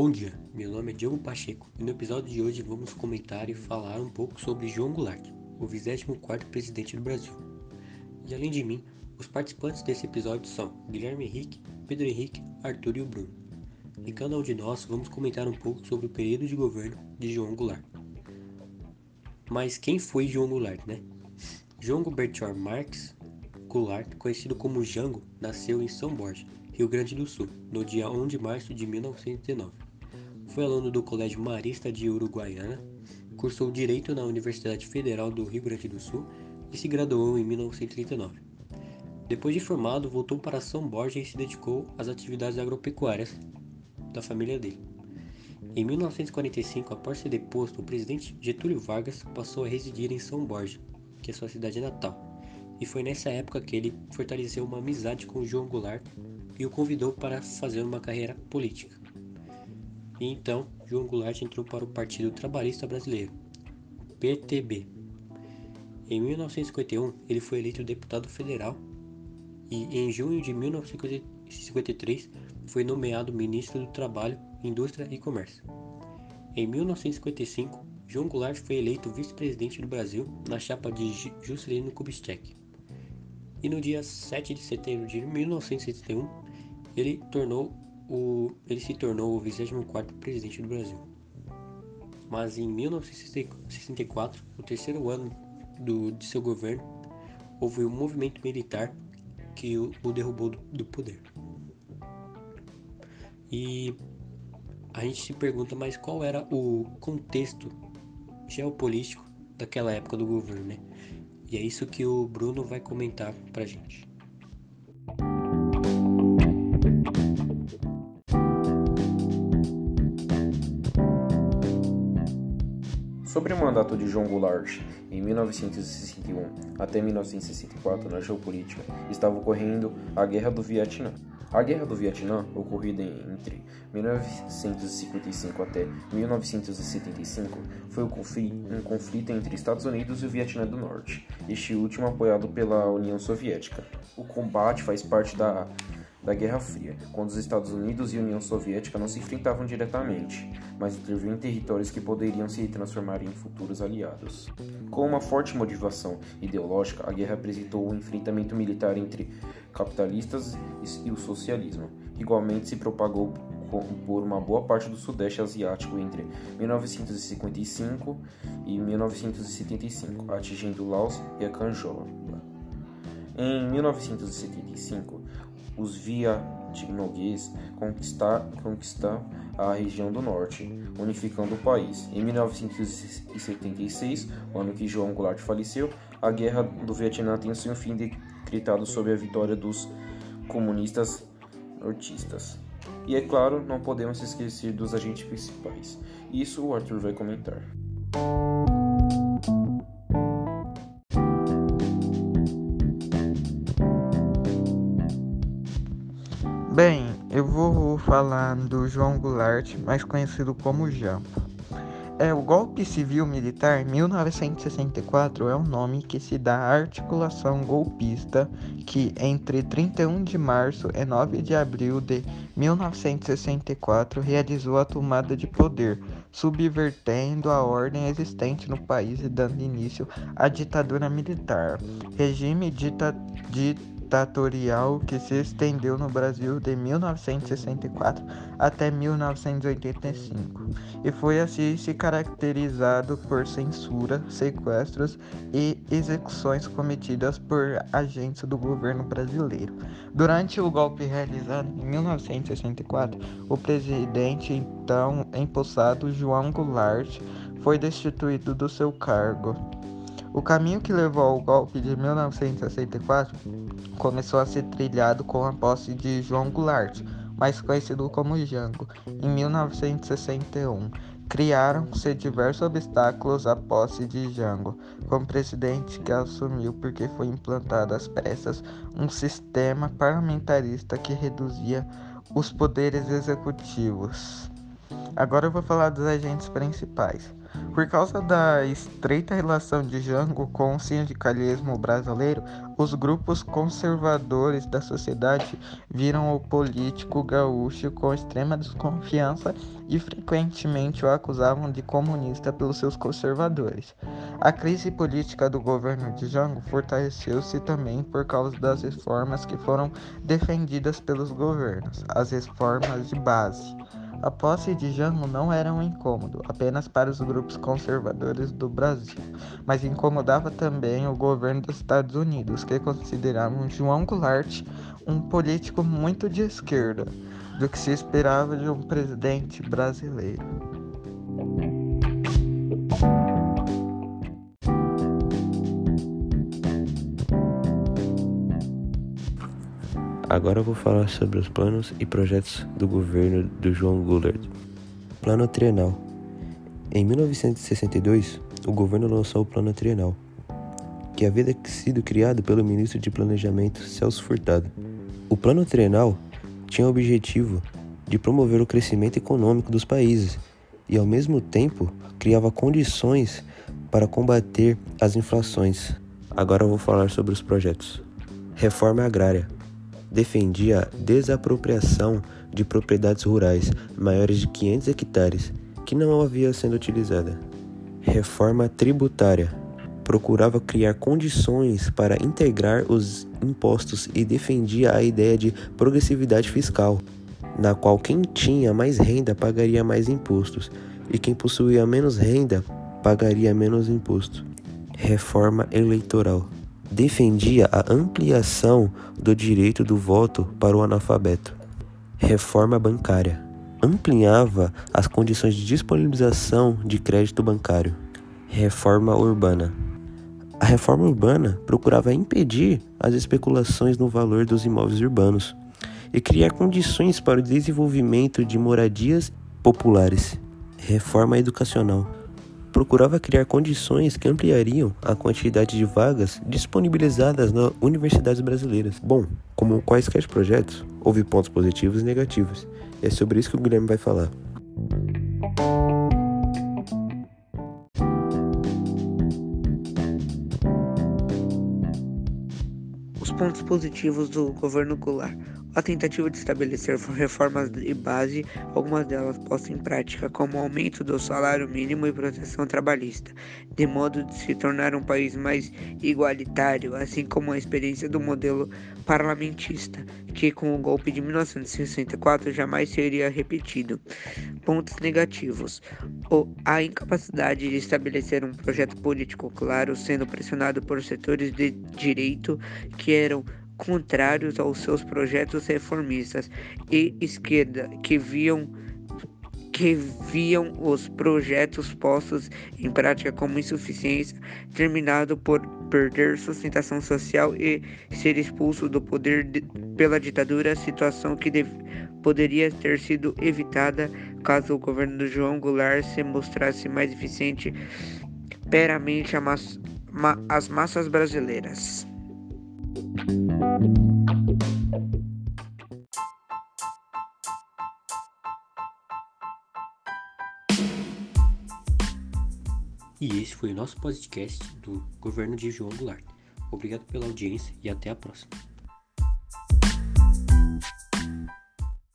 Bom dia, meu nome é Diogo Pacheco e no episódio de hoje vamos comentar e falar um pouco sobre João Goulart, o 24º presidente do Brasil. E além de mim, os participantes desse episódio são Guilherme Henrique, Pedro Henrique, Arthur e o Bruno. Em cada um de nós vamos comentar um pouco sobre o período de governo de João Goulart. Mas quem foi João Goulart, né? João Gilbertior Marques Goulart, conhecido como Jango, nasceu em São Borja, Rio Grande do Sul, no dia 1 de março de 1909. Foi aluno do Colégio Marista de Uruguaiana, cursou Direito na Universidade Federal do Rio Grande do Sul e se graduou em 1939. Depois de formado, voltou para São Borja e se dedicou às atividades agropecuárias da família dele. Em 1945, após ser deposto, o presidente Getúlio Vargas passou a residir em São Borja, que é sua cidade natal e foi nessa época que ele fortaleceu uma amizade com João Goulart e o convidou para fazer uma carreira política. E então, João Goulart entrou para o Partido Trabalhista Brasileiro, PTB. Em 1951, ele foi eleito deputado federal e em junho de 1953 foi nomeado ministro do Trabalho, Indústria e Comércio. Em 1955, João Goulart foi eleito vice-presidente do Brasil na chapa de Juscelino Kubitschek e no dia 7 de setembro de 1971 ele, tornou o, ele se tornou o 24º presidente do Brasil. Mas em 1964, o terceiro ano do, de seu governo, houve um movimento militar que o, o derrubou do, do poder. E a gente se pergunta, mas qual era o contexto geopolítico daquela época do governo, né? E é isso que o Bruno vai comentar pra gente. Sobre o mandato de João Goulart em 1961 até 1964 na geopolítica, estava ocorrendo a Guerra do Vietnã. A Guerra do Vietnã, ocorrida entre 1955 até 1975, foi um conflito entre Estados Unidos e o Vietnã do Norte, este último apoiado pela União Soviética. O combate faz parte da da Guerra Fria, quando os Estados Unidos e a União Soviética não se enfrentavam diretamente, mas interviam em territórios que poderiam se transformar em futuros aliados. Com uma forte motivação ideológica, a guerra apresentou o um enfrentamento militar entre capitalistas e o socialismo. Igualmente se propagou por uma boa parte do Sudeste Asiático entre 1955 e 1975, atingindo Laos e a Canjola. Em 1975, os vietnamês conquistaram a região do norte, unificando o país. Em 1976, o ano que João Goulart faleceu, a Guerra do Vietnã tem seu fim decretado sob a vitória dos comunistas nortistas. E é claro, não podemos esquecer dos agentes principais. Isso o Arthur vai comentar. Falar do João Goulart, mais conhecido como Jampo. É, o golpe civil-militar 1964 é o nome que se dá à articulação golpista que, entre 31 de março e 9 de abril de 1964, realizou a tomada de poder, subvertendo a ordem existente no país e dando início à ditadura militar. Regime dita ditatorial que se estendeu no Brasil de 1964 até 1985 e foi assim se caracterizado por censura, sequestros e execuções cometidas por agentes do governo brasileiro. Durante o golpe realizado em 1964, o presidente então empossado João Goulart foi destituído do seu cargo. O caminho que levou ao golpe de 1964 começou a ser trilhado com a posse de João Goulart, mais conhecido como Jango, em 1961. Criaram-se diversos obstáculos à posse de Jango, como presidente que assumiu porque foi implantado às pressas um sistema parlamentarista que reduzia os poderes executivos. Agora eu vou falar dos agentes principais. Por causa da estreita relação de Jango com o sindicalismo brasileiro, os grupos conservadores da sociedade viram o político gaúcho com extrema desconfiança e frequentemente o acusavam de comunista pelos seus conservadores. A crise política do governo de Jango fortaleceu-se também por causa das reformas que foram defendidas pelos governos, as reformas de base. A posse de Jango não era um incômodo apenas para os grupos conservadores do Brasil, mas incomodava também o governo dos Estados Unidos, que consideravam João Goulart um político muito de esquerda, do que se esperava de um presidente brasileiro. Agora eu vou falar sobre os planos e projetos do governo do João Goulart. Plano Trienal. Em 1962, o governo lançou o Plano Trienal, que havia sido criado pelo ministro de Planejamento Celso Furtado. O Plano Trienal tinha o objetivo de promover o crescimento econômico dos países e, ao mesmo tempo, criava condições para combater as inflações. Agora eu vou falar sobre os projetos. Reforma agrária defendia a desapropriação de propriedades rurais maiores de 500 hectares que não havia sendo utilizada. Reforma tributária procurava criar condições para integrar os impostos e defendia a ideia de progressividade fiscal, na qual quem tinha mais renda pagaria mais impostos e quem possuía menos renda pagaria menos imposto. Reforma eleitoral defendia a ampliação do direito do voto para o analfabeto. Reforma bancária ampliava as condições de disponibilização de crédito bancário. Reforma urbana. A reforma urbana procurava impedir as especulações no valor dos imóveis urbanos e criar condições para o desenvolvimento de moradias populares. Reforma educacional procurava criar condições que ampliariam a quantidade de vagas disponibilizadas nas universidades brasileiras. Bom, como quaisquer projetos, houve pontos positivos e negativos. É sobre isso que o Guilherme vai falar. Os pontos positivos do governo Goulart a tentativa de estabelecer reformas de base, algumas delas postas em prática, como o aumento do salário mínimo e proteção trabalhista, de modo de se tornar um país mais igualitário, assim como a experiência do modelo parlamentista, que com o golpe de 1964 jamais seria repetido. Pontos negativos: a incapacidade de estabelecer um projeto político claro, sendo pressionado por setores de direito que eram contrários aos seus projetos reformistas e esquerda que viam que viam os projetos postos em prática como insuficiência, terminado por perder sustentação social e ser expulso do poder de, pela ditadura, situação que deve, poderia ter sido evitada caso o governo de João Goulart se mostrasse mais eficiente peramente as massas brasileiras. E esse foi o nosso podcast do governo de João Goulart. Obrigado pela audiência e até a próxima.